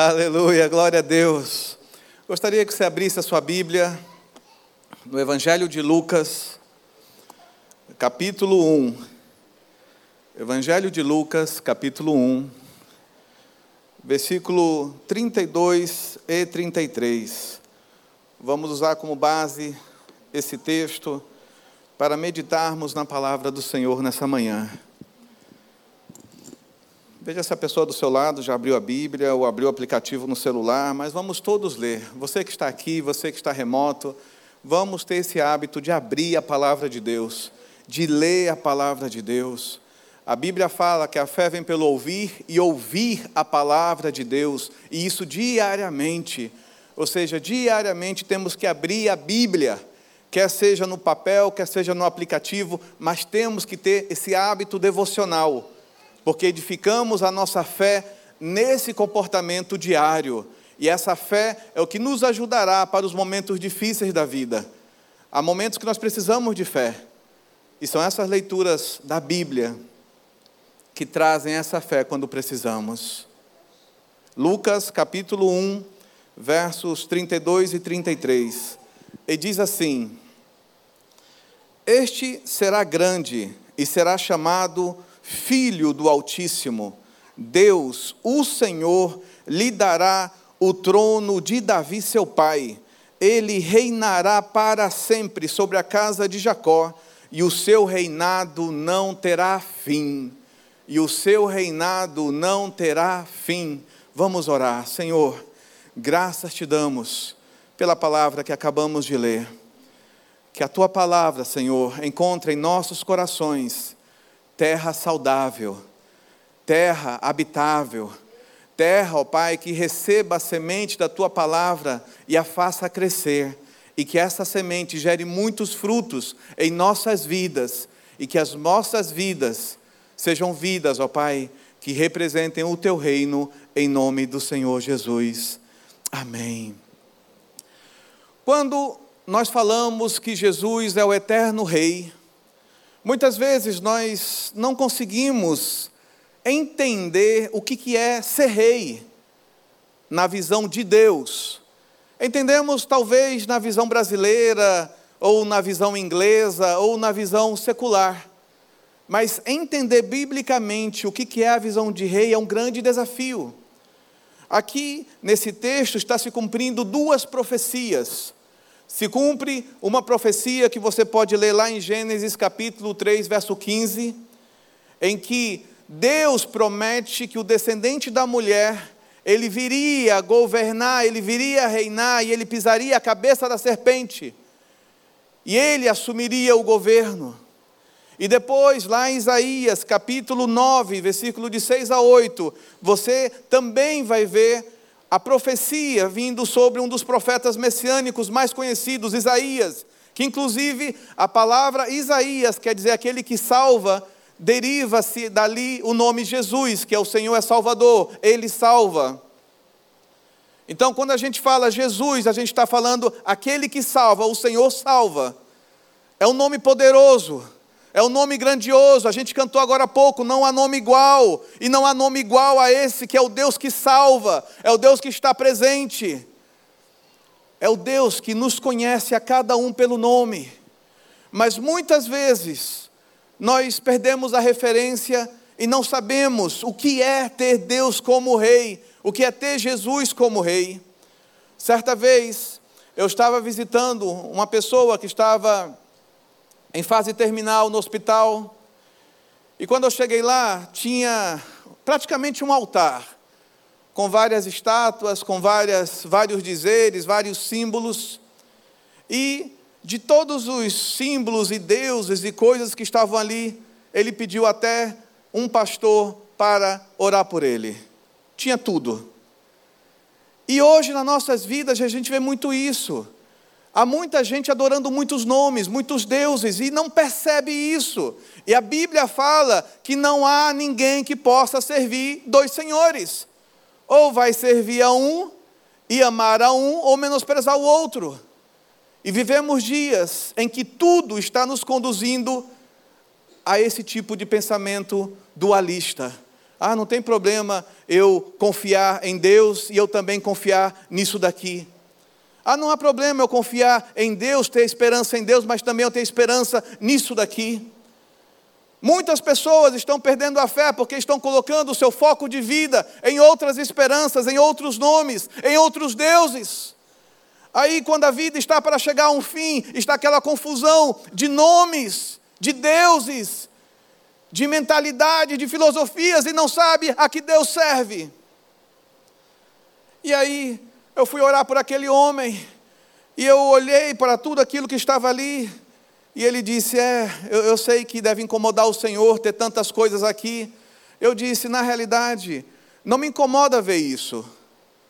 Aleluia, glória a Deus. Gostaria que você abrisse a sua Bíblia no Evangelho de Lucas, capítulo 1. Evangelho de Lucas, capítulo 1, versículo 32 e 33. Vamos usar como base esse texto para meditarmos na palavra do Senhor nessa manhã. Veja se a pessoa do seu lado já abriu a Bíblia ou abriu o aplicativo no celular, mas vamos todos ler. Você que está aqui, você que está remoto, vamos ter esse hábito de abrir a palavra de Deus, de ler a palavra de Deus. A Bíblia fala que a fé vem pelo ouvir e ouvir a palavra de Deus, e isso diariamente. Ou seja, diariamente temos que abrir a Bíblia, quer seja no papel, quer seja no aplicativo, mas temos que ter esse hábito devocional porque edificamos a nossa fé nesse comportamento diário. E essa fé é o que nos ajudará para os momentos difíceis da vida. Há momentos que nós precisamos de fé. E são essas leituras da Bíblia que trazem essa fé quando precisamos. Lucas capítulo 1, versos 32 e 33. E diz assim: Este será grande e será chamado Filho do Altíssimo, Deus, o Senhor, lhe dará o trono de Davi, seu pai. Ele reinará para sempre sobre a casa de Jacó, e o seu reinado não terá fim. E o seu reinado não terá fim. Vamos orar, Senhor. Graças te damos pela palavra que acabamos de ler. Que a tua palavra, Senhor, encontre em nossos corações terra saudável, terra habitável, terra, ó Pai, que receba a semente da tua palavra e a faça crescer, e que essa semente gere muitos frutos em nossas vidas, e que as nossas vidas sejam vidas, ó Pai, que representem o teu reino, em nome do Senhor Jesus. Amém. Quando nós falamos que Jesus é o eterno Rei, Muitas vezes nós não conseguimos entender o que é ser rei na visão de Deus. Entendemos talvez na visão brasileira, ou na visão inglesa, ou na visão secular. Mas entender biblicamente o que é a visão de rei é um grande desafio. Aqui, nesse texto, está se cumprindo duas profecias se cumpre uma profecia que você pode ler lá em Gênesis capítulo 3, verso 15, em que Deus promete que o descendente da mulher, ele viria governar, ele viria reinar e ele pisaria a cabeça da serpente. E ele assumiria o governo. E depois, lá em Isaías, capítulo 9, versículo de 6 a 8, você também vai ver a profecia vindo sobre um dos profetas messiânicos mais conhecidos, Isaías, que inclusive a palavra Isaías quer dizer aquele que salva, deriva-se dali o nome Jesus, que é o Senhor é Salvador, Ele salva. Então, quando a gente fala Jesus, a gente está falando aquele que salva, o Senhor salva. É um nome poderoso. É um nome grandioso, a gente cantou agora há pouco, não há nome igual, e não há nome igual a esse que é o Deus que salva, é o Deus que está presente, é o Deus que nos conhece a cada um pelo nome, mas muitas vezes nós perdemos a referência e não sabemos o que é ter Deus como Rei, o que é ter Jesus como Rei. Certa vez eu estava visitando uma pessoa que estava em fase terminal no hospital. E quando eu cheguei lá, tinha praticamente um altar, com várias estátuas, com várias, vários dizeres, vários símbolos. E de todos os símbolos e deuses e coisas que estavam ali, ele pediu até um pastor para orar por ele. Tinha tudo. E hoje nas nossas vidas a gente vê muito isso. Há muita gente adorando muitos nomes, muitos deuses, e não percebe isso. E a Bíblia fala que não há ninguém que possa servir dois senhores. Ou vai servir a um e amar a um, ou menosprezar o outro. E vivemos dias em que tudo está nos conduzindo a esse tipo de pensamento dualista. Ah, não tem problema eu confiar em Deus e eu também confiar nisso daqui. Ah, não há problema eu confiar em Deus, ter esperança em Deus, mas também eu ter esperança nisso daqui. Muitas pessoas estão perdendo a fé porque estão colocando o seu foco de vida em outras esperanças, em outros nomes, em outros deuses. Aí, quando a vida está para chegar a um fim, está aquela confusão de nomes, de deuses, de mentalidade, de filosofias, e não sabe a que Deus serve. E aí, eu fui orar por aquele homem, e eu olhei para tudo aquilo que estava ali, e ele disse: É, eu, eu sei que deve incomodar o Senhor ter tantas coisas aqui. Eu disse: Na realidade, não me incomoda ver isso,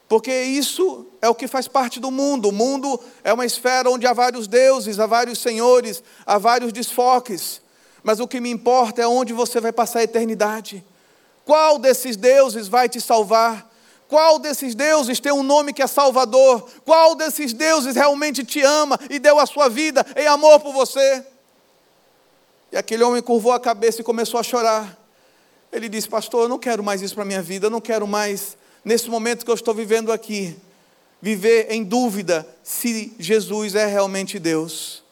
porque isso é o que faz parte do mundo. O mundo é uma esfera onde há vários deuses, há vários senhores, há vários desfoques. Mas o que me importa é onde você vai passar a eternidade. Qual desses deuses vai te salvar? Qual desses deuses tem um nome que é Salvador? Qual desses deuses realmente te ama e deu a sua vida em amor por você? E aquele homem curvou a cabeça e começou a chorar. Ele disse: Pastor, eu não quero mais isso para a minha vida, eu não quero mais, nesse momento que eu estou vivendo aqui, viver em dúvida se Jesus é realmente Deus.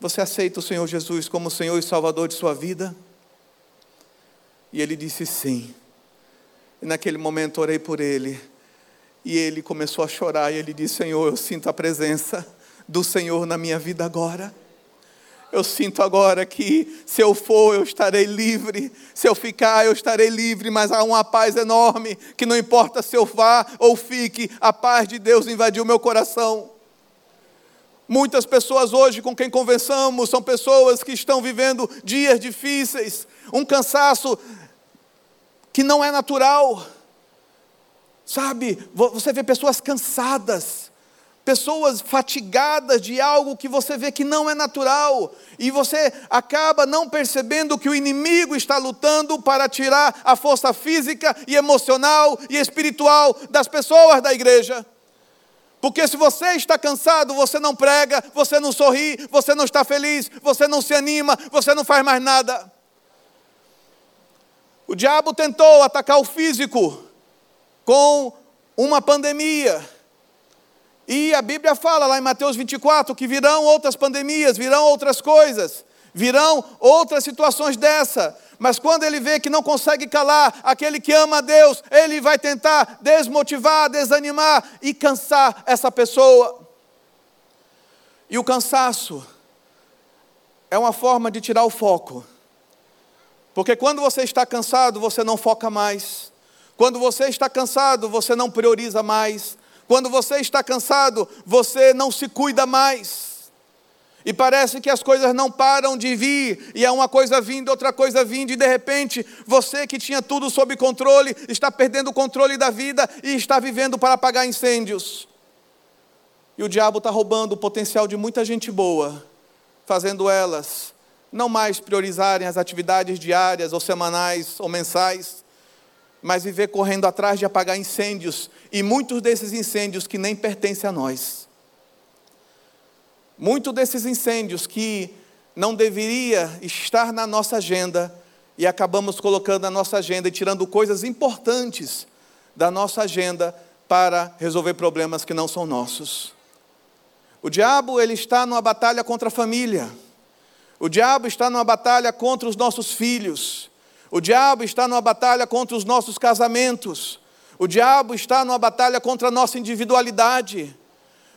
Você aceita o Senhor Jesus como Senhor e Salvador de sua vida? E ele disse: Sim. E naquele momento orei por ele. E ele começou a chorar e ele disse: Senhor, eu sinto a presença do Senhor na minha vida agora. Eu sinto agora que se eu for, eu estarei livre. Se eu ficar, eu estarei livre. Mas há uma paz enorme que não importa se eu vá ou fique, a paz de Deus invadiu meu coração. Muitas pessoas hoje com quem conversamos são pessoas que estão vivendo dias difíceis, um cansaço que não é natural. Sabe, você vê pessoas cansadas, pessoas fatigadas de algo que você vê que não é natural, e você acaba não percebendo que o inimigo está lutando para tirar a força física e emocional e espiritual das pessoas da igreja. Porque se você está cansado, você não prega, você não sorri, você não está feliz, você não se anima, você não faz mais nada. O diabo tentou atacar o físico com uma pandemia. E a Bíblia fala lá em Mateus 24 que virão outras pandemias, virão outras coisas, virão outras situações dessa. Mas quando ele vê que não consegue calar aquele que ama a Deus, ele vai tentar desmotivar, desanimar e cansar essa pessoa. E o cansaço é uma forma de tirar o foco. Porque quando você está cansado, você não foca mais. Quando você está cansado, você não prioriza mais. Quando você está cansado, você não se cuida mais. E parece que as coisas não param de vir, e é uma coisa vindo, outra coisa vindo, e de repente, você que tinha tudo sob controle, está perdendo o controle da vida e está vivendo para apagar incêndios. E o diabo está roubando o potencial de muita gente boa, fazendo elas não mais priorizarem as atividades diárias ou semanais ou mensais, mas viver correndo atrás de apagar incêndios, e muitos desses incêndios que nem pertencem a nós. Muitos desses incêndios que não deveria estar na nossa agenda e acabamos colocando na nossa agenda e tirando coisas importantes da nossa agenda para resolver problemas que não são nossos. O diabo, ele está numa batalha contra a família. O diabo está numa batalha contra os nossos filhos. O diabo está numa batalha contra os nossos casamentos. O diabo está numa batalha contra a nossa individualidade.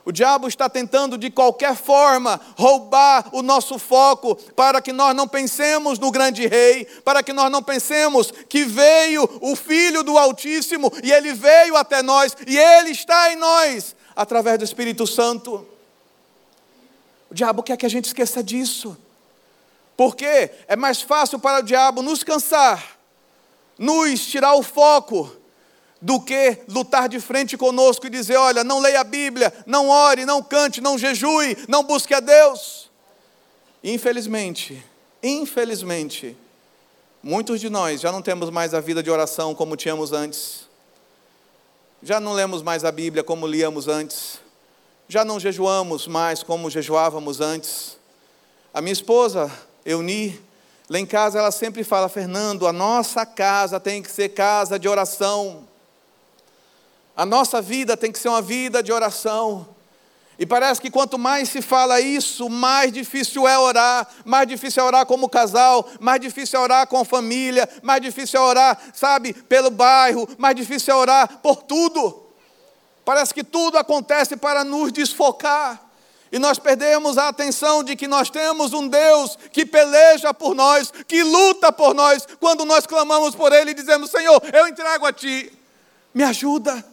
O diabo está tentando de qualquer forma roubar o nosso foco para que nós não pensemos no grande rei, para que nós não pensemos que veio o filho do Altíssimo e ele veio até nós e ele está em nós através do Espírito Santo. O diabo quer que a gente esqueça disso. Porque é mais fácil para o diabo nos cansar, nos tirar o foco, do que lutar de frente conosco e dizer: olha, não leia a Bíblia, não ore, não cante, não jejue, não busque a Deus. Infelizmente, infelizmente, muitos de nós já não temos mais a vida de oração como tínhamos antes, já não lemos mais a Bíblia como líamos antes, já não jejuamos mais como jejuávamos antes. A minha esposa, Euni Lá em casa ela sempre fala, Fernando, a nossa casa tem que ser casa de oração. A nossa vida tem que ser uma vida de oração. E parece que quanto mais se fala isso, mais difícil é orar, mais difícil é orar como casal, mais difícil é orar com a família, mais difícil é orar, sabe, pelo bairro, mais difícil é orar por tudo. Parece que tudo acontece para nos desfocar. E nós perdemos a atenção de que nós temos um Deus que peleja por nós, que luta por nós, quando nós clamamos por Ele e dizemos: Senhor, eu entrego a Ti, me ajuda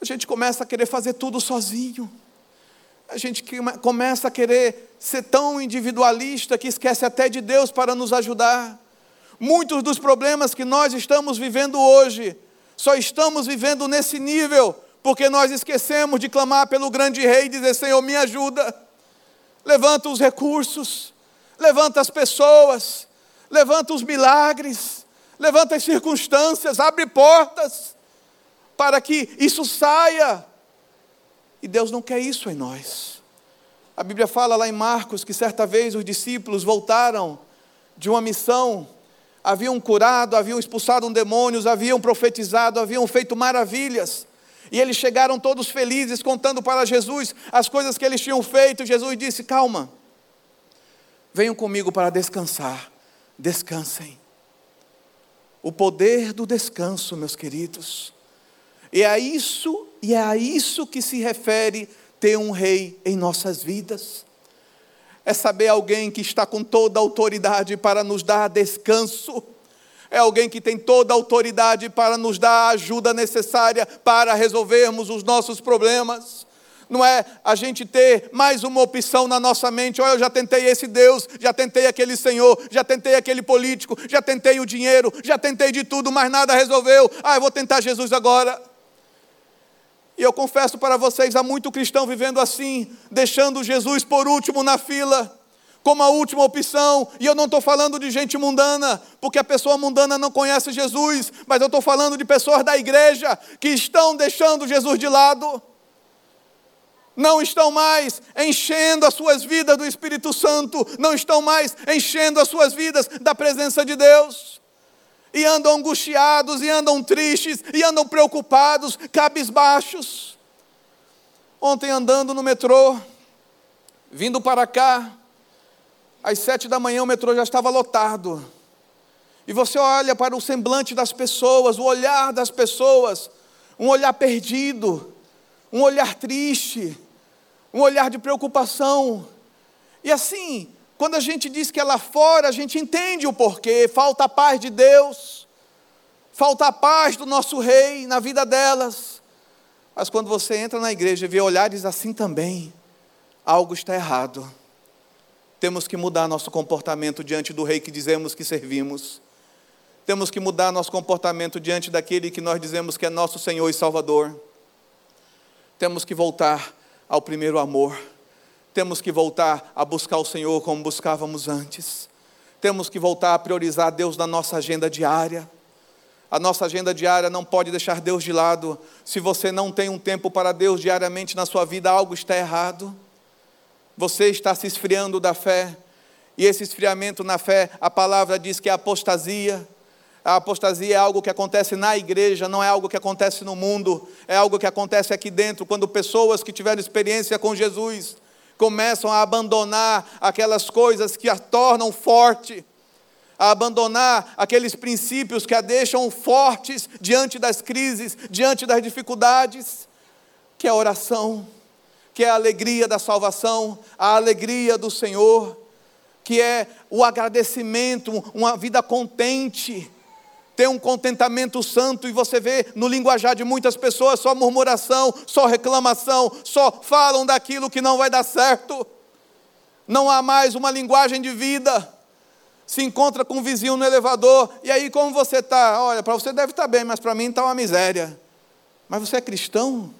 a gente começa a querer fazer tudo sozinho. A gente começa a querer ser tão individualista que esquece até de Deus para nos ajudar. Muitos dos problemas que nós estamos vivendo hoje, só estamos vivendo nesse nível, porque nós esquecemos de clamar pelo grande rei e dizer: Senhor, me ajuda. Levanta os recursos, levanta as pessoas, levanta os milagres, levanta as circunstâncias, abre portas para que isso saia. E Deus não quer isso em nós. A Bíblia fala lá em Marcos que certa vez os discípulos voltaram de uma missão, haviam curado, haviam expulsado demônios, haviam profetizado, haviam feito maravilhas. E eles chegaram todos felizes, contando para Jesus as coisas que eles tinham feito. Jesus disse: Calma, venham comigo para descansar. Descansem. O poder do descanso, meus queridos. E é a isso, e é a isso que se refere ter um rei em nossas vidas. É saber alguém que está com toda a autoridade para nos dar descanso. É alguém que tem toda a autoridade para nos dar a ajuda necessária para resolvermos os nossos problemas. Não é a gente ter mais uma opção na nossa mente. Olha, eu já tentei esse Deus, já tentei aquele Senhor, já tentei aquele político, já tentei o dinheiro, já tentei de tudo, mas nada resolveu. Ah, eu vou tentar Jesus agora. E eu confesso para vocês, há muito cristão vivendo assim, deixando Jesus por último na fila, como a última opção. E eu não estou falando de gente mundana, porque a pessoa mundana não conhece Jesus, mas eu estou falando de pessoas da igreja que estão deixando Jesus de lado. Não estão mais enchendo as suas vidas do Espírito Santo, não estão mais enchendo as suas vidas da presença de Deus e andam angustiados, e andam tristes, e andam preocupados, cabisbaixos. Ontem, andando no metrô, vindo para cá, às sete da manhã o metrô já estava lotado. E você olha para o semblante das pessoas, o olhar das pessoas, um olhar perdido, um olhar triste, um olhar de preocupação. E assim, quando a gente diz que é lá fora, a gente entende o porquê. Falta a paz de Deus, falta a paz do nosso rei na vida delas. Mas quando você entra na igreja e vê olhares assim também, algo está errado. Temos que mudar nosso comportamento diante do rei que dizemos que servimos. Temos que mudar nosso comportamento diante daquele que nós dizemos que é nosso Senhor e Salvador. Temos que voltar ao primeiro amor temos que voltar a buscar o Senhor como buscávamos antes. Temos que voltar a priorizar Deus na nossa agenda diária. A nossa agenda diária não pode deixar Deus de lado. Se você não tem um tempo para Deus diariamente na sua vida, algo está errado. Você está se esfriando da fé. E esse esfriamento na fé, a palavra diz que é apostasia. A apostasia é algo que acontece na igreja, não é algo que acontece no mundo, é algo que acontece aqui dentro, quando pessoas que tiveram experiência com Jesus começam a abandonar aquelas coisas que a tornam forte, a abandonar aqueles princípios que a deixam fortes diante das crises, diante das dificuldades, que é a oração, que é a alegria da salvação, a alegria do Senhor, que é o agradecimento, uma vida contente ter um contentamento santo e você vê no linguajar de muitas pessoas só murmuração, só reclamação, só falam daquilo que não vai dar certo. Não há mais uma linguagem de vida. Se encontra com um vizinho no elevador, e aí como você está? Olha, para você deve estar tá bem, mas para mim está uma miséria. Mas você é cristão?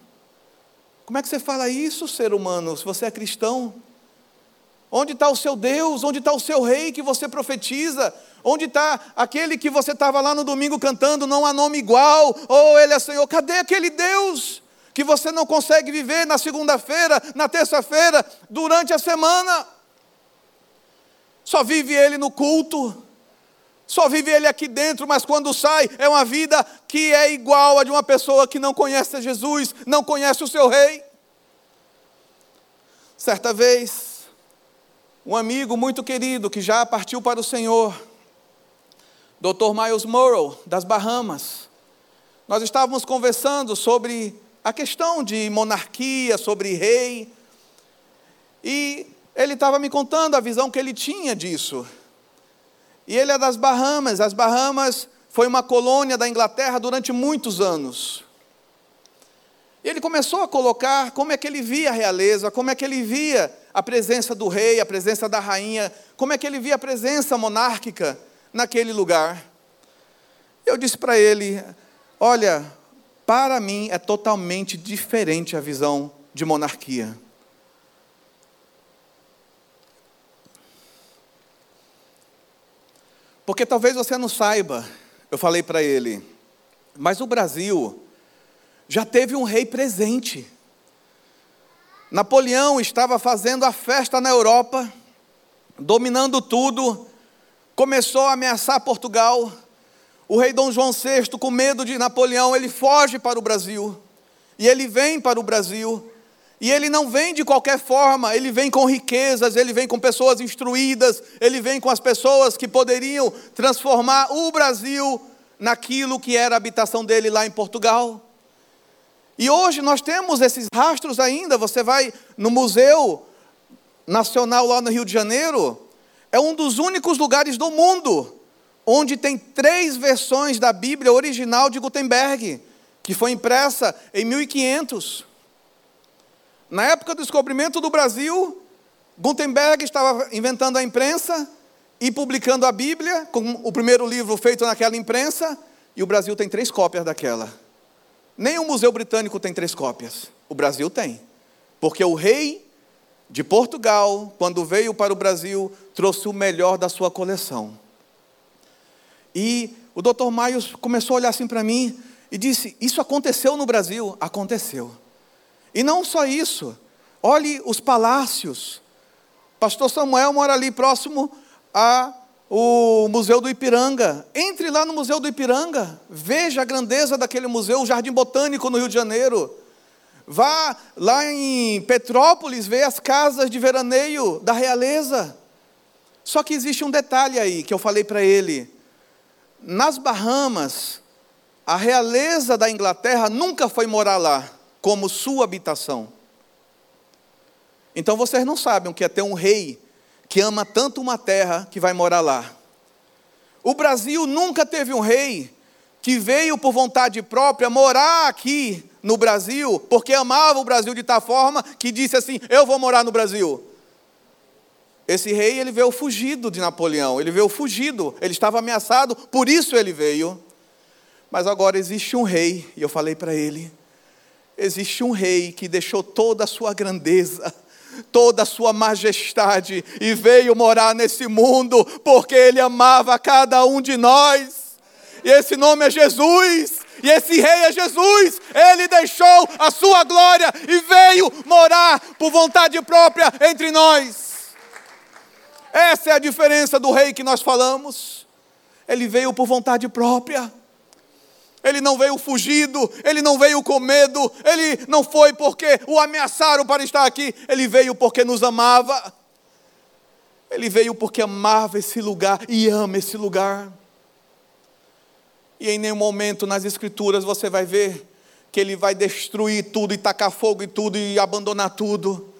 Como é que você fala isso, ser humano, se você é cristão? Onde está o seu Deus? Onde está o seu rei que você profetiza? Onde está aquele que você estava lá no domingo cantando, não há nome igual, ou oh, ele é Senhor? Cadê aquele Deus que você não consegue viver na segunda-feira, na terça-feira, durante a semana? só vive ele no culto, só vive ele aqui dentro, mas quando sai é uma vida que é igual a de uma pessoa que não conhece Jesus, não conhece o seu rei. Certa vez, um amigo muito querido que já partiu para o Senhor, Dr. Miles Morrow, das Bahamas, nós estávamos conversando sobre a questão de monarquia, sobre rei, e ele estava me contando a visão que ele tinha disso. E ele é das Bahamas, as Bahamas foi uma colônia da Inglaterra durante muitos anos. E ele começou a colocar como é que ele via a realeza, como é que ele via a presença do rei, a presença da rainha, como é que ele via a presença monárquica naquele lugar. Eu disse para ele: Olha, para mim é totalmente diferente a visão de monarquia. Porque talvez você não saiba, eu falei para ele, mas o Brasil já teve um rei presente. Napoleão estava fazendo a festa na Europa, dominando tudo, começou a ameaçar Portugal. O rei Dom João VI, com medo de Napoleão, ele foge para o Brasil. E ele vem para o Brasil. E ele não vem de qualquer forma, ele vem com riquezas, ele vem com pessoas instruídas, ele vem com as pessoas que poderiam transformar o Brasil naquilo que era a habitação dele lá em Portugal. E hoje nós temos esses rastros ainda. Você vai no Museu Nacional lá no Rio de Janeiro, é um dos únicos lugares do mundo onde tem três versões da Bíblia original de Gutenberg, que foi impressa em 1500. Na época do descobrimento do Brasil, Gutenberg estava inventando a imprensa e publicando a Bíblia, com o primeiro livro feito naquela imprensa, e o Brasil tem três cópias daquela. Nem o Museu Britânico tem três cópias. O Brasil tem. Porque o rei de Portugal, quando veio para o Brasil, trouxe o melhor da sua coleção. E o Dr. Maios começou a olhar assim para mim e disse: Isso aconteceu no Brasil? Aconteceu. E não só isso. Olhe os palácios. Pastor Samuel mora ali próximo a o Museu do Ipiranga. Entre lá no Museu do Ipiranga, veja a grandeza daquele museu, o Jardim Botânico no Rio de Janeiro. Vá lá em Petrópolis ver as casas de veraneio da realeza. Só que existe um detalhe aí que eu falei para ele. Nas Bahamas, a realeza da Inglaterra nunca foi morar lá como sua habitação. Então vocês não sabem o que é ter um rei que ama tanto uma terra que vai morar lá. O Brasil nunca teve um rei que veio por vontade própria morar aqui no Brasil, porque amava o Brasil de tal forma que disse assim: Eu vou morar no Brasil. Esse rei, ele veio fugido de Napoleão, ele veio fugido, ele estava ameaçado, por isso ele veio. Mas agora existe um rei, e eu falei para ele: existe um rei que deixou toda a sua grandeza, toda a sua majestade e veio morar nesse mundo porque ele amava cada um de nós. E esse nome é Jesus. E esse rei é Jesus. Ele deixou a sua glória e veio morar por vontade própria entre nós. Essa é a diferença do rei que nós falamos. Ele veio por vontade própria. Ele não veio fugido, ele não veio com medo, ele não foi porque o ameaçaram para estar aqui, ele veio porque nos amava. Ele veio porque amava esse lugar e ama esse lugar. E em nenhum momento nas Escrituras você vai ver que ele vai destruir tudo e tacar fogo e tudo e abandonar tudo.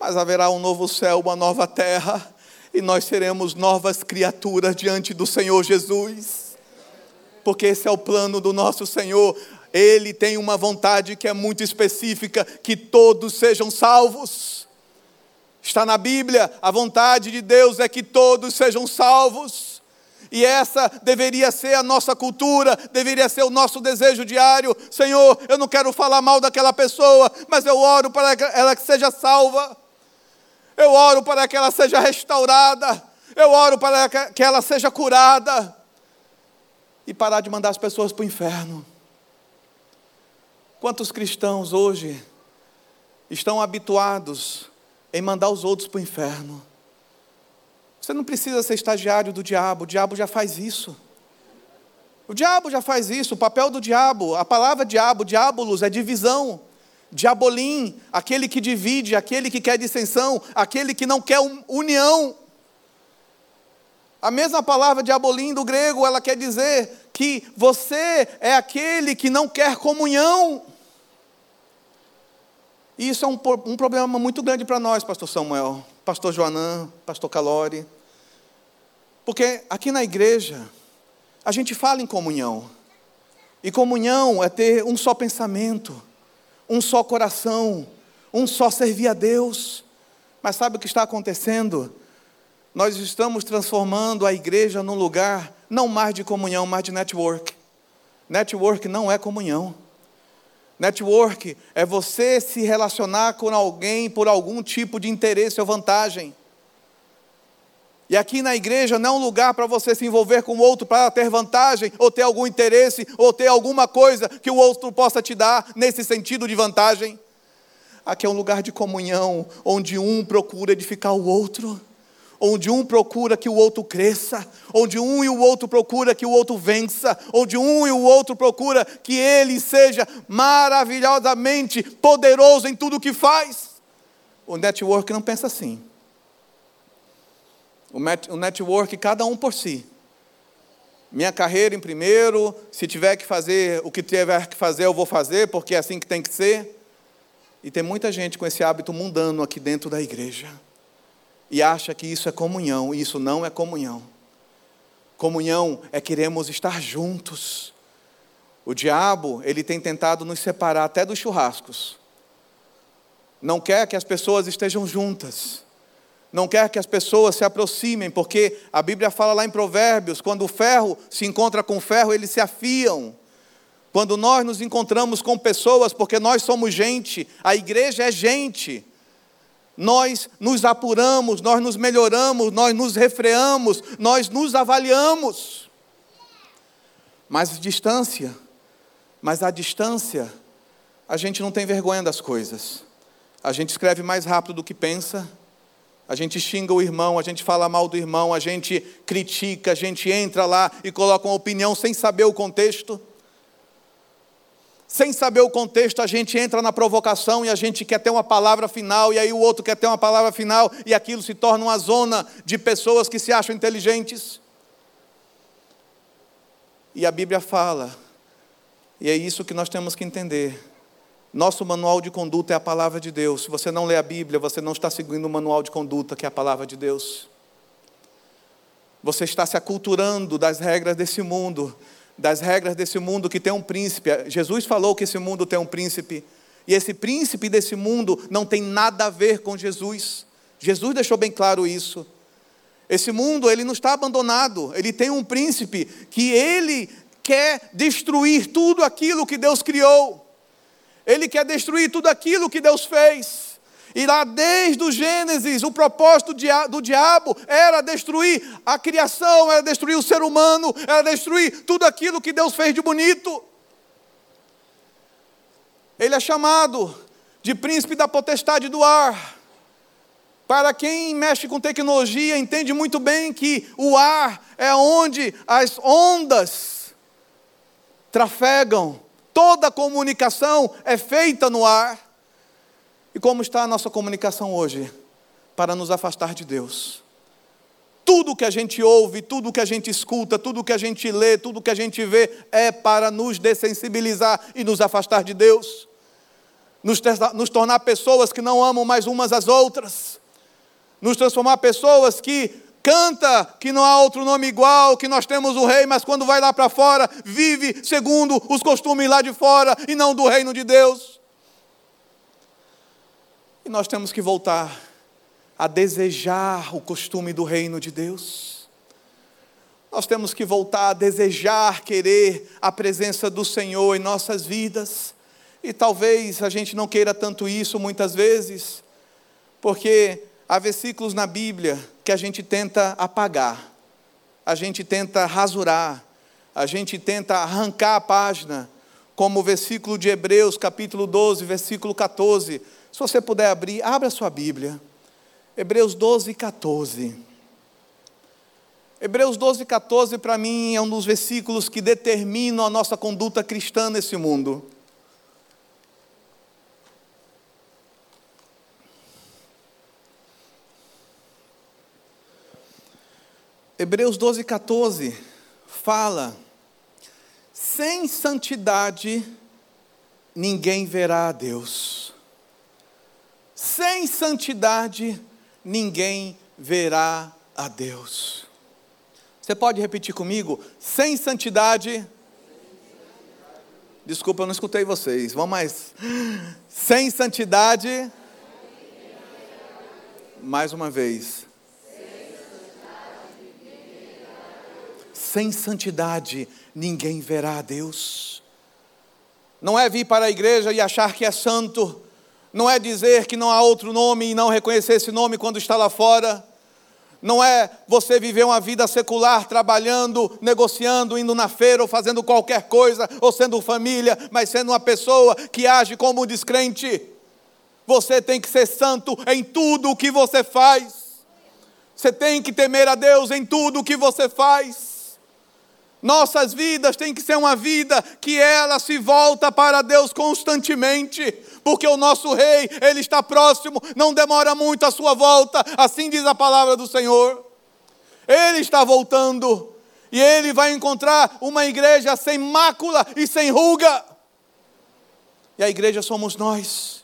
Mas haverá um novo céu, uma nova terra, e nós seremos novas criaturas diante do Senhor Jesus porque esse é o plano do nosso Senhor. Ele tem uma vontade que é muito específica: que todos sejam salvos. Está na Bíblia, a vontade de Deus é que todos sejam salvos. E essa deveria ser a nossa cultura, deveria ser o nosso desejo diário. Senhor, eu não quero falar mal daquela pessoa, mas eu oro para que ela seja salva. Eu oro para que ela seja restaurada. Eu oro para que ela seja curada e parar de mandar as pessoas para o inferno. Quantos cristãos hoje estão habituados em mandar os outros para o inferno? Você não precisa ser estagiário do diabo, o diabo já faz isso. O diabo já faz isso, o papel do diabo, a palavra diabo, diabolos, é divisão. Diabolim, aquele que divide, aquele que quer dissensão, aquele que não quer união. A mesma palavra diabolim do grego, ela quer dizer que você é aquele que não quer comunhão. E isso é um, um problema muito grande para nós, pastor Samuel, pastor Joanã, pastor Calori. Porque aqui na igreja, a gente fala em comunhão. E comunhão é ter um só pensamento, um só coração, um só servir a Deus. Mas sabe o que está acontecendo? Nós estamos transformando a igreja num lugar não mais de comunhão, mas de network. Network não é comunhão. Network é você se relacionar com alguém por algum tipo de interesse ou vantagem. E aqui na igreja não é um lugar para você se envolver com o outro para ter vantagem, ou ter algum interesse, ou ter alguma coisa que o outro possa te dar nesse sentido de vantagem. Aqui é um lugar de comunhão, onde um procura edificar o outro, onde um procura que o outro cresça, onde um e o outro procura que o outro vença, onde um e o outro procura que ele seja maravilhosamente poderoso em tudo o que faz. O network não pensa assim. O network, cada um por si. Minha carreira em primeiro, se tiver que fazer o que tiver que fazer, eu vou fazer, porque é assim que tem que ser. E tem muita gente com esse hábito mundano aqui dentro da igreja. E acha que isso é comunhão, e isso não é comunhão. Comunhão é queremos estar juntos. O diabo, ele tem tentado nos separar até dos churrascos. Não quer que as pessoas estejam juntas não quer que as pessoas se aproximem, porque a Bíblia fala lá em Provérbios: quando o ferro se encontra com o ferro, eles se afiam. Quando nós nos encontramos com pessoas, porque nós somos gente, a igreja é gente, nós nos apuramos, nós nos melhoramos, nós nos refreamos, nós nos avaliamos. Mas distância, mas a distância, a gente não tem vergonha das coisas. A gente escreve mais rápido do que pensa, a gente xinga o irmão, a gente fala mal do irmão, a gente critica, a gente entra lá e coloca uma opinião sem saber o contexto. Sem saber o contexto, a gente entra na provocação e a gente quer ter uma palavra final, e aí o outro quer ter uma palavra final, e aquilo se torna uma zona de pessoas que se acham inteligentes. E a Bíblia fala, e é isso que nós temos que entender nosso manual de conduta é a palavra de Deus. Se você não lê a Bíblia, você não está seguindo o manual de conduta, que é a palavra de Deus. Você está se aculturando das regras desse mundo, das regras desse mundo que tem um príncipe. Jesus falou que esse mundo tem um príncipe, e esse príncipe desse mundo não tem nada a ver com Jesus. Jesus deixou bem claro isso. Esse mundo, ele não está abandonado, ele tem um príncipe que ele quer destruir tudo aquilo que Deus criou. Ele quer destruir tudo aquilo que Deus fez. E lá desde o Gênesis, o propósito do diabo era destruir a criação, era destruir o ser humano, era destruir tudo aquilo que Deus fez de bonito. Ele é chamado de príncipe da potestade do ar. Para quem mexe com tecnologia, entende muito bem que o ar é onde as ondas trafegam Toda comunicação é feita no ar. E como está a nossa comunicação hoje? Para nos afastar de Deus. Tudo que a gente ouve, tudo que a gente escuta, tudo que a gente lê, tudo que a gente vê é para nos dessensibilizar e nos afastar de Deus. Nos, nos tornar pessoas que não amam mais umas às outras. Nos transformar pessoas que canta que não há outro nome igual, que nós temos o rei, mas quando vai lá para fora, vive segundo os costumes lá de fora e não do reino de Deus. E nós temos que voltar a desejar o costume do reino de Deus. Nós temos que voltar a desejar, querer a presença do Senhor em nossas vidas. E talvez a gente não queira tanto isso muitas vezes, porque há versículos na Bíblia que a gente tenta apagar, a gente tenta rasurar, a gente tenta arrancar a página, como o versículo de Hebreus, capítulo 12, versículo 14. Se você puder abrir, abra sua Bíblia. Hebreus 12, 14. Hebreus 12, 14, para mim, é um dos versículos que determinam a nossa conduta cristã nesse mundo. Hebreus 12, 14 fala: sem santidade ninguém verá a Deus. Sem santidade ninguém verá a Deus. Você pode repetir comigo? Sem santidade. Desculpa, eu não escutei vocês. Vamos mais. Sem santidade. Mais uma vez. Sem santidade ninguém verá a Deus. Não é vir para a igreja e achar que é santo, não é dizer que não há outro nome e não reconhecer esse nome quando está lá fora, não é você viver uma vida secular, trabalhando, negociando, indo na feira ou fazendo qualquer coisa, ou sendo família, mas sendo uma pessoa que age como um descrente. Você tem que ser santo em tudo o que você faz. Você tem que temer a Deus em tudo o que você faz. Nossas vidas têm que ser uma vida que ela se volta para Deus constantemente, porque o nosso rei, ele está próximo, não demora muito a sua volta, assim diz a palavra do Senhor. Ele está voltando e ele vai encontrar uma igreja sem mácula e sem ruga. E a igreja somos nós.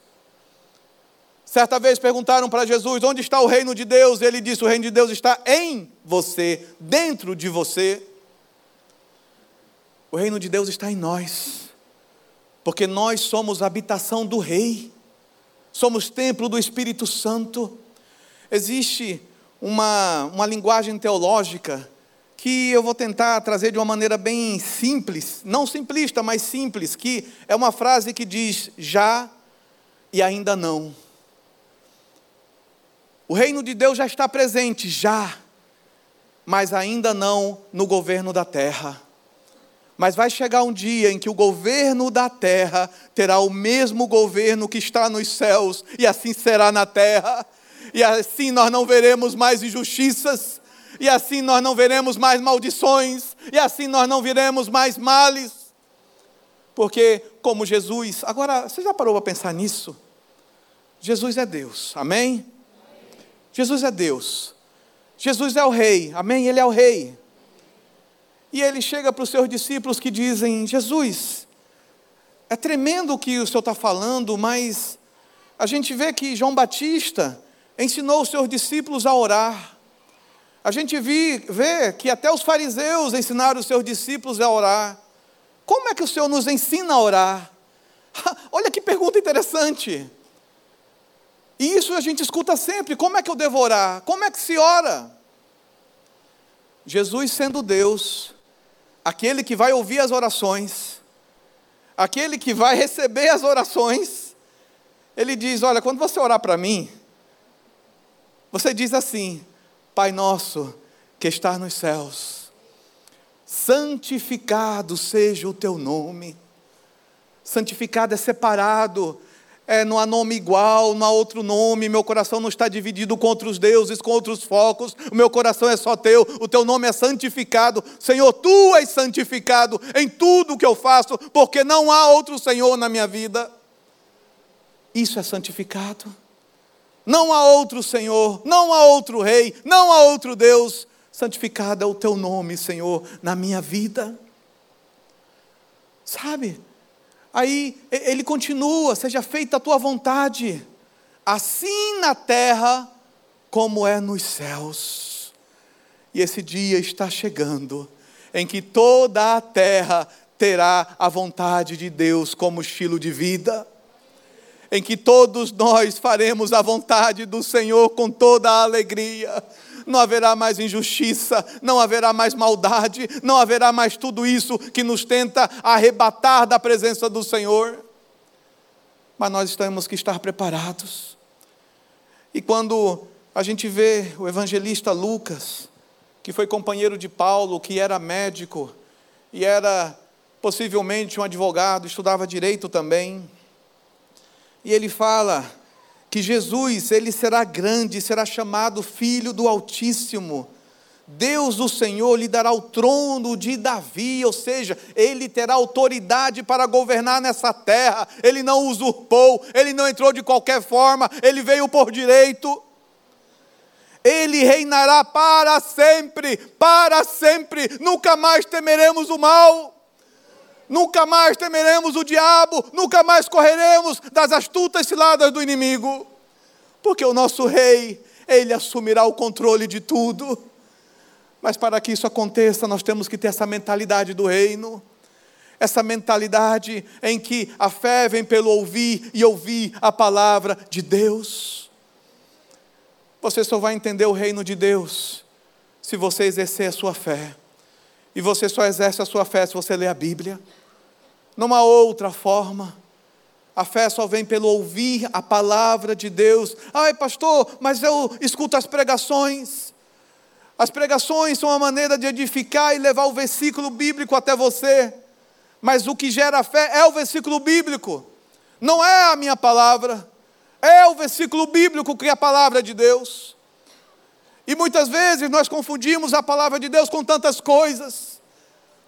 Certa vez perguntaram para Jesus: onde está o reino de Deus? Ele disse: o reino de Deus está em você, dentro de você. O reino de Deus está em nós, porque nós somos a habitação do Rei, somos templo do Espírito Santo. Existe uma, uma linguagem teológica que eu vou tentar trazer de uma maneira bem simples, não simplista, mas simples, que é uma frase que diz já e ainda não. O reino de Deus já está presente, já, mas ainda não no governo da terra. Mas vai chegar um dia em que o governo da terra terá o mesmo governo que está nos céus, e assim será na terra, e assim nós não veremos mais injustiças, e assim nós não veremos mais maldições, e assim nós não veremos mais males. Porque, como Jesus, agora, você já parou para pensar nisso? Jesus é Deus, amém? Jesus é Deus. Jesus é o Rei, amém? Ele é o Rei. E ele chega para os seus discípulos que dizem: Jesus, é tremendo o que o Senhor está falando, mas a gente vê que João Batista ensinou os seus discípulos a orar. A gente vê, que até os fariseus ensinaram os seus discípulos a orar. Como é que o Senhor nos ensina a orar? Olha que pergunta interessante. E isso a gente escuta sempre: como é que eu devo orar? Como é que se ora? Jesus, sendo Deus, aquele que vai ouvir as orações, aquele que vai receber as orações, ele diz: Olha, quando você orar para mim, você diz assim: Pai nosso que está nos céus, santificado seja o teu nome. Santificado é separado, é, não há nome igual, não há outro nome, meu coração não está dividido com outros deuses, com outros focos, o meu coração é só teu, o teu nome é santificado. Senhor, tu és santificado em tudo que eu faço, porque não há outro Senhor na minha vida. Isso é santificado. Não há outro Senhor, não há outro Rei, não há outro Deus. Santificado é o teu nome, Senhor, na minha vida. Sabe? Aí ele continua: seja feita a tua vontade, assim na terra como é nos céus. E esse dia está chegando, em que toda a terra terá a vontade de Deus como estilo de vida, em que todos nós faremos a vontade do Senhor com toda a alegria não haverá mais injustiça, não haverá mais maldade, não haverá mais tudo isso que nos tenta arrebatar da presença do Senhor. Mas nós temos que estar preparados. E quando a gente vê o evangelista Lucas, que foi companheiro de Paulo, que era médico e era possivelmente um advogado, estudava direito também. E ele fala que Jesus, ele será grande, será chamado Filho do Altíssimo. Deus o Senhor lhe dará o trono de Davi, ou seja, ele terá autoridade para governar nessa terra. Ele não usurpou, ele não entrou de qualquer forma, ele veio por direito. Ele reinará para sempre, para sempre. Nunca mais temeremos o mal. Nunca mais temeremos o diabo, nunca mais correremos das astutas ciladas do inimigo. Porque o nosso rei, ele assumirá o controle de tudo. Mas para que isso aconteça, nós temos que ter essa mentalidade do reino. Essa mentalidade em que a fé vem pelo ouvir e ouvir a palavra de Deus. Você só vai entender o reino de Deus se você exercer a sua fé. E você só exerce a sua fé se você ler a Bíblia. Não há outra forma. A fé só vem pelo ouvir a palavra de Deus. Ai, pastor, mas eu escuto as pregações. As pregações são uma maneira de edificar e levar o versículo bíblico até você. Mas o que gera fé é o versículo bíblico, não é a minha palavra, é o versículo bíblico que é a palavra de Deus. E muitas vezes nós confundimos a palavra de Deus com tantas coisas.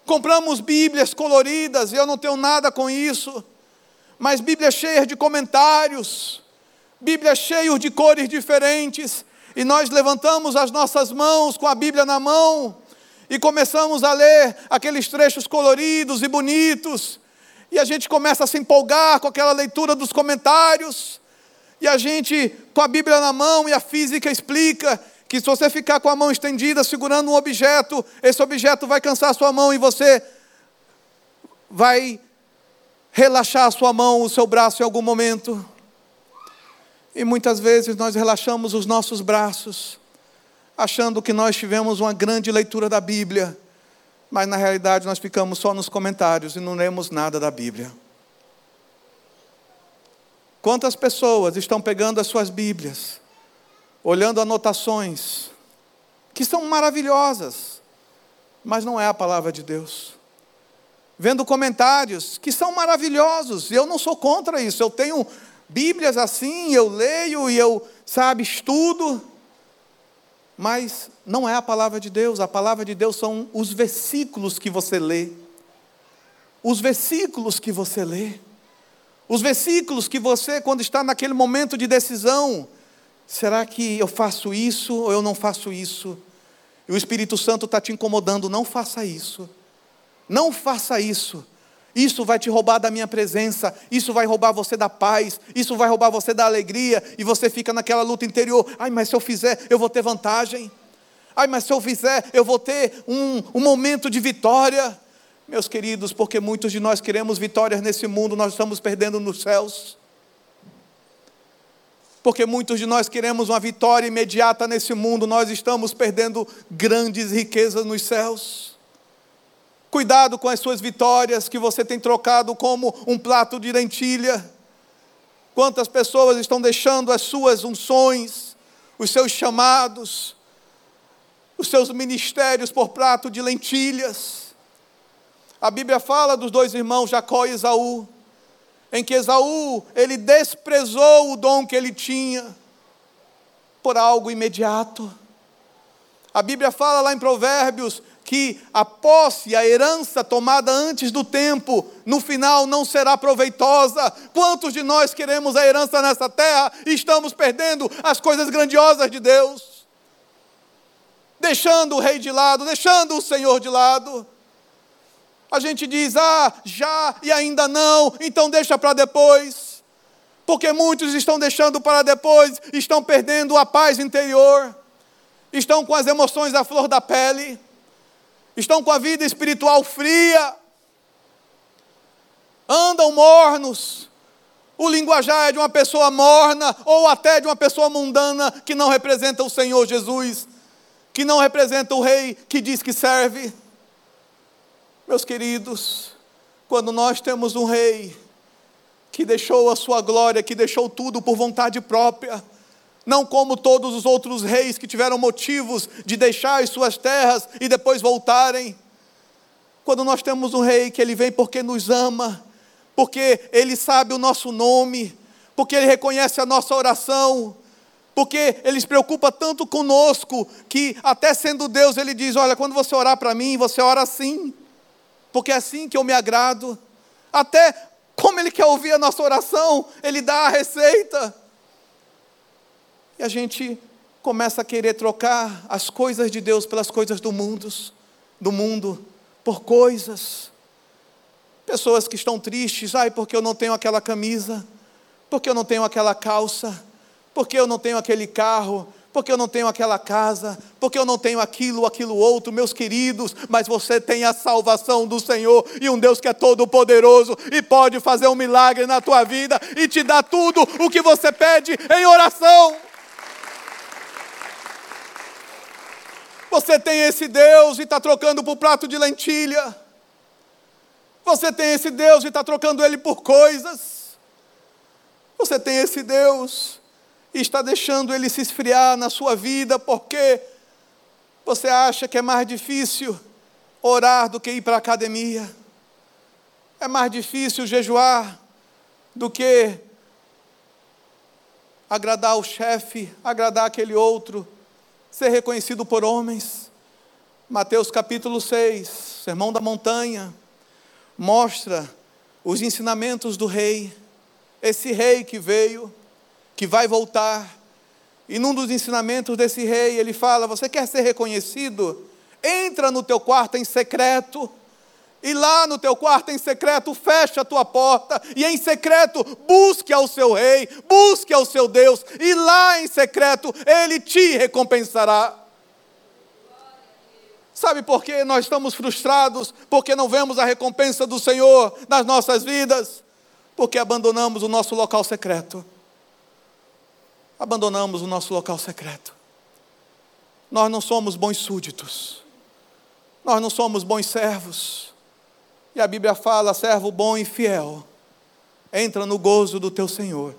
Compramos Bíblias coloridas, eu não tenho nada com isso, mas Bíblias cheias de comentários, Bíblias cheias de cores diferentes, e nós levantamos as nossas mãos com a Bíblia na mão e começamos a ler aqueles trechos coloridos e bonitos, e a gente começa a se empolgar com aquela leitura dos comentários, e a gente, com a Bíblia na mão, e a física explica que se você ficar com a mão estendida segurando um objeto, esse objeto vai cansar a sua mão e você vai relaxar a sua mão, o seu braço em algum momento. E muitas vezes nós relaxamos os nossos braços, achando que nós tivemos uma grande leitura da Bíblia, mas na realidade nós ficamos só nos comentários e não lemos nada da Bíblia. Quantas pessoas estão pegando as suas Bíblias, olhando anotações, que são maravilhosas, mas não é a palavra de Deus. Vendo comentários que são maravilhosos, e eu não sou contra isso, eu tenho Bíblias assim, eu leio e eu, sabe, estudo, mas não é a palavra de Deus, a palavra de Deus são os versículos que você lê. Os versículos que você lê. Os versículos que você, quando está naquele momento de decisão, será que eu faço isso ou eu não faço isso? E o Espírito Santo está te incomodando, não faça isso. Não faça isso. Isso vai te roubar da minha presença, isso vai roubar você da paz, isso vai roubar você da alegria, e você fica naquela luta interior. Ai, mas se eu fizer, eu vou ter vantagem. Ai, mas se eu fizer, eu vou ter um, um momento de vitória. Meus queridos, porque muitos de nós queremos vitórias nesse mundo, nós estamos perdendo nos céus. Porque muitos de nós queremos uma vitória imediata nesse mundo, nós estamos perdendo grandes riquezas nos céus. Cuidado com as suas vitórias que você tem trocado como um prato de lentilha. Quantas pessoas estão deixando as suas unções, os seus chamados, os seus ministérios por prato de lentilhas. A Bíblia fala dos dois irmãos Jacó e Esaú, em que Esaú, ele desprezou o dom que ele tinha por algo imediato. A Bíblia fala lá em Provérbios que a posse, a herança tomada antes do tempo, no final não será proveitosa. Quantos de nós queremos a herança nessa terra e estamos perdendo as coisas grandiosas de Deus? Deixando o rei de lado, deixando o Senhor de lado. A gente diz, ah, já e ainda não, então deixa para depois. Porque muitos estão deixando para depois, estão perdendo a paz interior, estão com as emoções à flor da pele estão com a vida espiritual fria, andam mornos. O linguajar é de uma pessoa morna ou até de uma pessoa mundana que não representa o Senhor Jesus, que não representa o Rei que diz que serve. Meus queridos, quando nós temos um Rei que deixou a sua glória, que deixou tudo por vontade própria, não como todos os outros reis que tiveram motivos de deixar as suas terras e depois voltarem. Quando nós temos um rei que ele vem porque nos ama, porque ele sabe o nosso nome, porque ele reconhece a nossa oração, porque Ele se preocupa tanto conosco, que até sendo Deus, Ele diz: Olha, quando você orar para mim, você ora assim, porque é assim que eu me agrado. Até como Ele quer ouvir a nossa oração, Ele dá a receita. E a gente começa a querer trocar as coisas de Deus pelas coisas do mundo, do mundo, por coisas. Pessoas que estão tristes, ai, porque eu não tenho aquela camisa, porque eu não tenho aquela calça, porque eu não tenho aquele carro, porque eu não tenho aquela casa, porque eu não tenho aquilo, aquilo outro, meus queridos, mas você tem a salvação do Senhor e um Deus que é todo poderoso e pode fazer um milagre na tua vida e te dar tudo o que você pede em oração. Você tem esse Deus e está trocando por prato de lentilha. Você tem esse Deus e está trocando ele por coisas. Você tem esse Deus e está deixando ele se esfriar na sua vida porque você acha que é mais difícil orar do que ir para a academia. É mais difícil jejuar do que agradar o chefe, agradar aquele outro, ser reconhecido por homens. Mateus capítulo 6, Sermão da Montanha mostra os ensinamentos do rei, esse rei que veio, que vai voltar. E num dos ensinamentos desse rei, ele fala: Você quer ser reconhecido? Entra no teu quarto em secreto. E lá no teu quarto em secreto, fecha a tua porta, e em secreto, busque ao seu rei, busque ao seu Deus, e lá em secreto, ele te recompensará. Sabe por que nós estamos frustrados? Porque não vemos a recompensa do Senhor nas nossas vidas? Porque abandonamos o nosso local secreto. Abandonamos o nosso local secreto. Nós não somos bons súditos. Nós não somos bons servos. E a Bíblia fala: servo bom e fiel, entra no gozo do teu Senhor.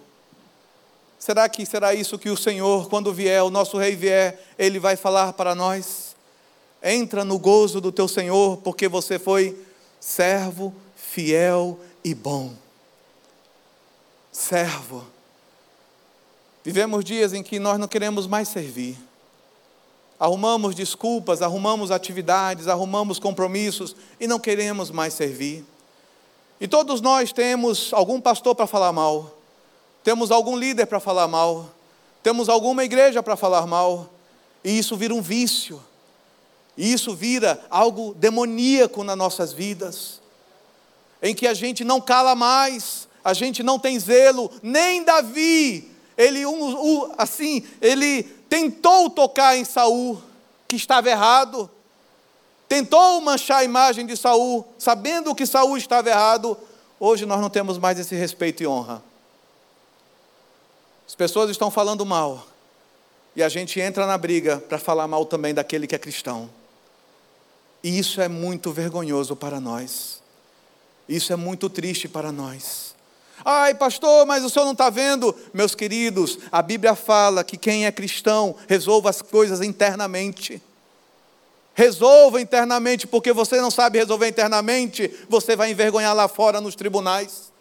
Será que será isso que o Senhor, quando vier, o nosso rei vier, ele vai falar para nós? Entra no gozo do teu Senhor, porque você foi servo, fiel e bom. Servo. Vivemos dias em que nós não queremos mais servir. Arrumamos desculpas, arrumamos atividades, arrumamos compromissos e não queremos mais servir. E todos nós temos algum pastor para falar mal, temos algum líder para falar mal, temos alguma igreja para falar mal, e isso vira um vício. E isso vira algo demoníaco nas nossas vidas, em que a gente não cala mais, a gente não tem zelo, nem Davi, ele assim, ele tentou tocar em Saul, que estava errado, tentou manchar a imagem de Saul, sabendo que Saul estava errado. Hoje nós não temos mais esse respeito e honra. As pessoas estão falando mal, e a gente entra na briga para falar mal também daquele que é cristão. E isso é muito vergonhoso para nós. Isso é muito triste para nós. Ai, pastor, mas o senhor não está vendo? Meus queridos, a Bíblia fala que quem é cristão resolva as coisas internamente. Resolva internamente, porque você não sabe resolver internamente, você vai envergonhar lá fora nos tribunais.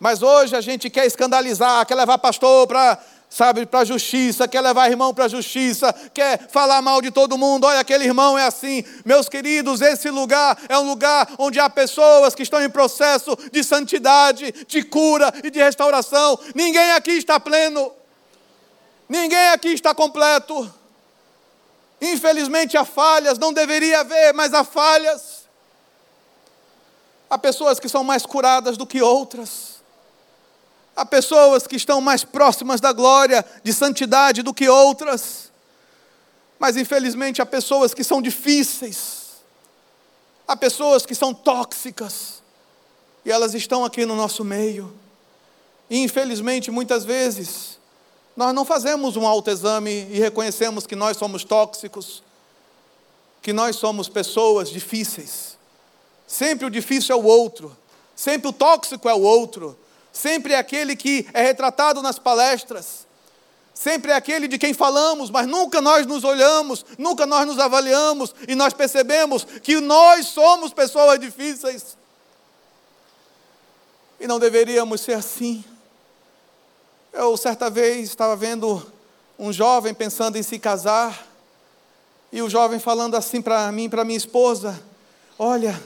Mas hoje a gente quer escandalizar, quer levar pastor para sabe, para a justiça, quer levar irmão para a justiça, quer falar mal de todo mundo, olha, aquele irmão é assim. Meus queridos, esse lugar é um lugar onde há pessoas que estão em processo de santidade, de cura e de restauração. Ninguém aqui está pleno, ninguém aqui está completo. Infelizmente há falhas, não deveria haver, mas há falhas. Há pessoas que são mais curadas do que outras. Há pessoas que estão mais próximas da glória, de santidade do que outras. Mas infelizmente há pessoas que são difíceis. Há pessoas que são tóxicas. E elas estão aqui no nosso meio. E infelizmente muitas vezes nós não fazemos um autoexame e reconhecemos que nós somos tóxicos, que nós somos pessoas difíceis. Sempre o difícil é o outro, sempre o tóxico é o outro, sempre é aquele que é retratado nas palestras, sempre é aquele de quem falamos, mas nunca nós nos olhamos, nunca nós nos avaliamos e nós percebemos que nós somos pessoas difíceis. E não deveríamos ser assim. Eu, certa vez, estava vendo um jovem pensando em se casar, e o jovem falando assim para mim, para minha esposa: Olha,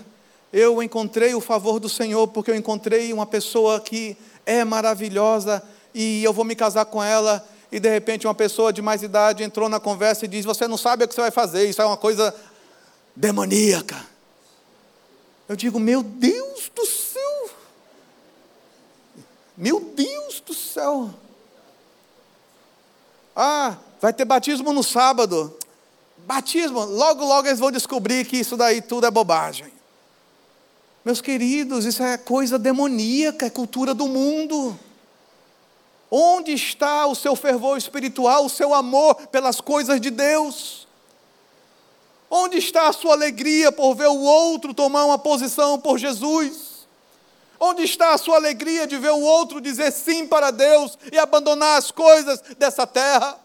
eu encontrei o favor do Senhor, porque eu encontrei uma pessoa que é maravilhosa, e eu vou me casar com ela. E de repente, uma pessoa de mais idade entrou na conversa e diz: Você não sabe o que você vai fazer, isso é uma coisa demoníaca. Eu digo: Meu Deus do céu! Meu Deus do céu! Ah, vai ter batismo no sábado. Batismo, logo, logo eles vão descobrir que isso daí tudo é bobagem. Meus queridos, isso é coisa demoníaca, é cultura do mundo. Onde está o seu fervor espiritual, o seu amor pelas coisas de Deus? Onde está a sua alegria por ver o outro tomar uma posição por Jesus? Onde está a sua alegria de ver o outro dizer sim para Deus e abandonar as coisas dessa terra?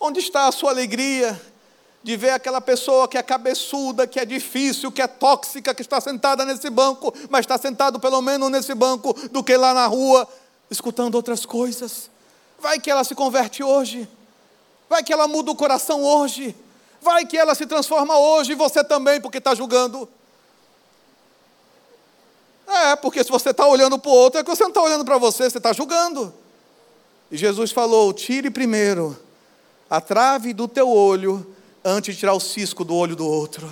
Onde está a sua alegria de ver aquela pessoa que é cabeçuda, que é difícil, que é tóxica, que está sentada nesse banco, mas está sentado pelo menos nesse banco, do que lá na rua, escutando outras coisas? Vai que ela se converte hoje, vai que ela muda o coração hoje, Vai que ela se transforma hoje e você também, porque está julgando. É, porque se você está olhando para o outro, é que você não está olhando para você, você está julgando. E Jesus falou: tire primeiro a trave do teu olho antes de tirar o cisco do olho do outro.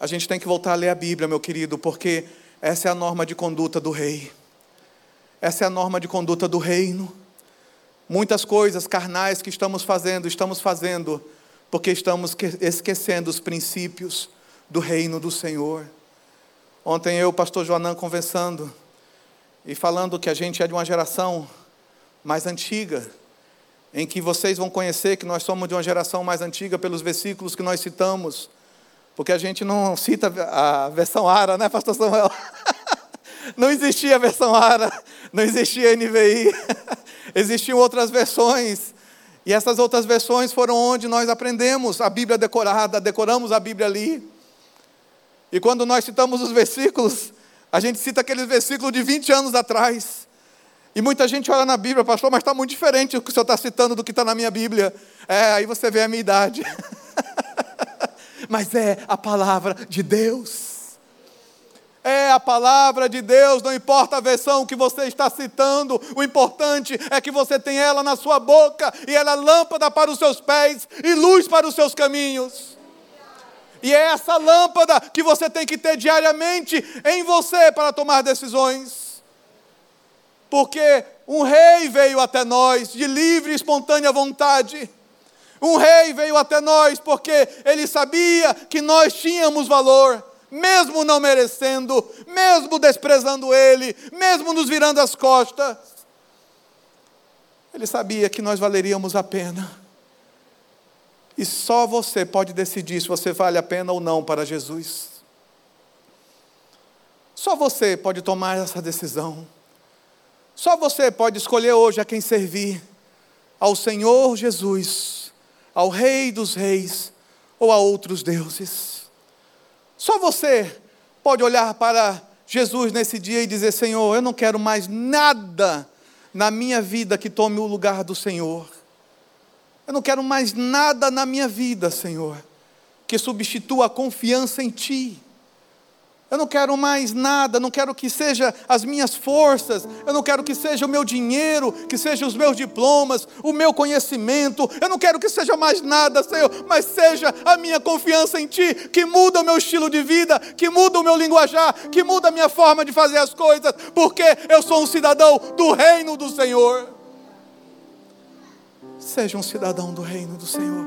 A gente tem que voltar a ler a Bíblia, meu querido, porque essa é a norma de conduta do rei. Essa é a norma de conduta do reino. Muitas coisas carnais que estamos fazendo, estamos fazendo porque estamos esquecendo os princípios do reino do Senhor. Ontem eu, pastor Joanã, conversando e falando que a gente é de uma geração mais antiga, em que vocês vão conhecer que nós somos de uma geração mais antiga pelos versículos que nós citamos, porque a gente não cita a versão ARA, né, pastor Samuel? Não existia a versão ARA, não existia NVI, existiam outras versões e essas outras versões foram onde nós aprendemos a Bíblia decorada, decoramos a Bíblia ali. E quando nós citamos os versículos, a gente cita aqueles versículos de 20 anos atrás. E muita gente olha na Bíblia, pastor, mas está muito diferente o que o senhor está citando do que está na minha Bíblia. É, aí você vê a minha idade. mas é a palavra de Deus é a palavra de Deus, não importa a versão que você está citando, o importante é que você tem ela na sua boca e ela é lâmpada para os seus pés e luz para os seus caminhos. E é essa lâmpada que você tem que ter diariamente em você para tomar decisões. Porque um rei veio até nós de livre e espontânea vontade. Um rei veio até nós porque ele sabia que nós tínhamos valor mesmo não merecendo, mesmo desprezando Ele, mesmo nos virando as costas. Ele sabia que nós valeríamos a pena. E só você pode decidir se você vale a pena ou não para Jesus. Só você pode tomar essa decisão. Só você pode escolher hoje a quem servir: ao Senhor Jesus, ao Rei dos Reis ou a outros deuses. Só você pode olhar para Jesus nesse dia e dizer: Senhor, eu não quero mais nada na minha vida que tome o lugar do Senhor. Eu não quero mais nada na minha vida, Senhor, que substitua a confiança em Ti. Eu não quero mais nada, não quero que seja as minhas forças, eu não quero que seja o meu dinheiro, que seja os meus diplomas, o meu conhecimento, eu não quero que seja mais nada, Senhor, mas seja a minha confiança em Ti, que muda o meu estilo de vida, que muda o meu linguajar, que muda a minha forma de fazer as coisas, porque eu sou um cidadão do reino do Senhor. Seja um cidadão do reino do Senhor,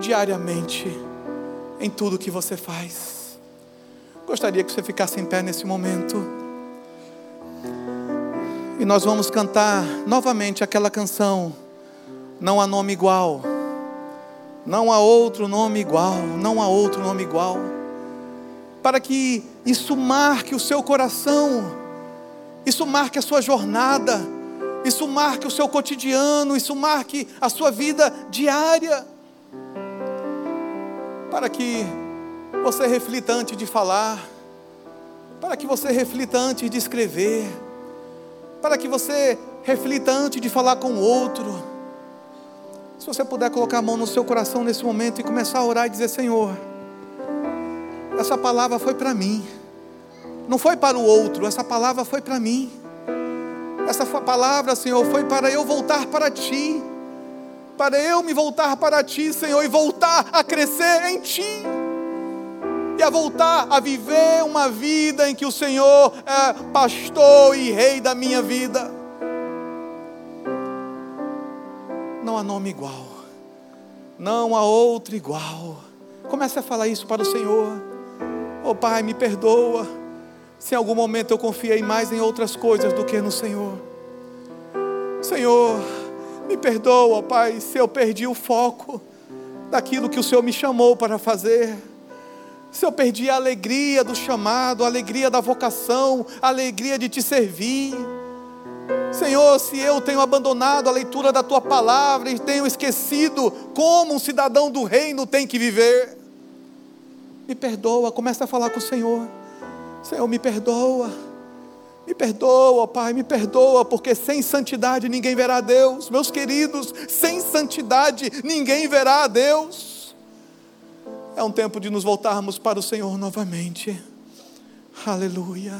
diariamente, em tudo que você faz. Gostaria que você ficasse em pé nesse momento. E nós vamos cantar novamente aquela canção. Não há nome igual. Não há outro nome igual. Não há outro nome igual. Para que isso marque o seu coração. Isso marque a sua jornada. Isso marque o seu cotidiano. Isso marque a sua vida diária. Para que você reflita antes de falar, para que você reflita antes de escrever, para que você reflita antes de falar com o outro. Se você puder colocar a mão no seu coração nesse momento e começar a orar e dizer: Senhor, essa palavra foi para mim, não foi para o outro, essa palavra foi para mim. Essa palavra, Senhor, foi para eu voltar para Ti, para eu me voltar para Ti, Senhor, e voltar a crescer em Ti e a voltar a viver uma vida em que o Senhor é pastor e rei da minha vida. Não há nome igual, não há outro igual. Comece a falar isso para o Senhor. Oh Pai, me perdoa se em algum momento eu confiei mais em outras coisas do que no Senhor. Senhor, me perdoa, Pai, se eu perdi o foco daquilo que o Senhor me chamou para fazer se eu perdi a alegria do chamado, a alegria da vocação, a alegria de te servir. Senhor, se eu tenho abandonado a leitura da tua palavra e tenho esquecido como um cidadão do reino tem que viver, me perdoa, começa a falar com o Senhor. Senhor, me perdoa. Me perdoa, Pai, me perdoa, porque sem santidade ninguém verá a Deus. Meus queridos, sem santidade ninguém verá a Deus. É um tempo de nos voltarmos para o Senhor novamente. Aleluia.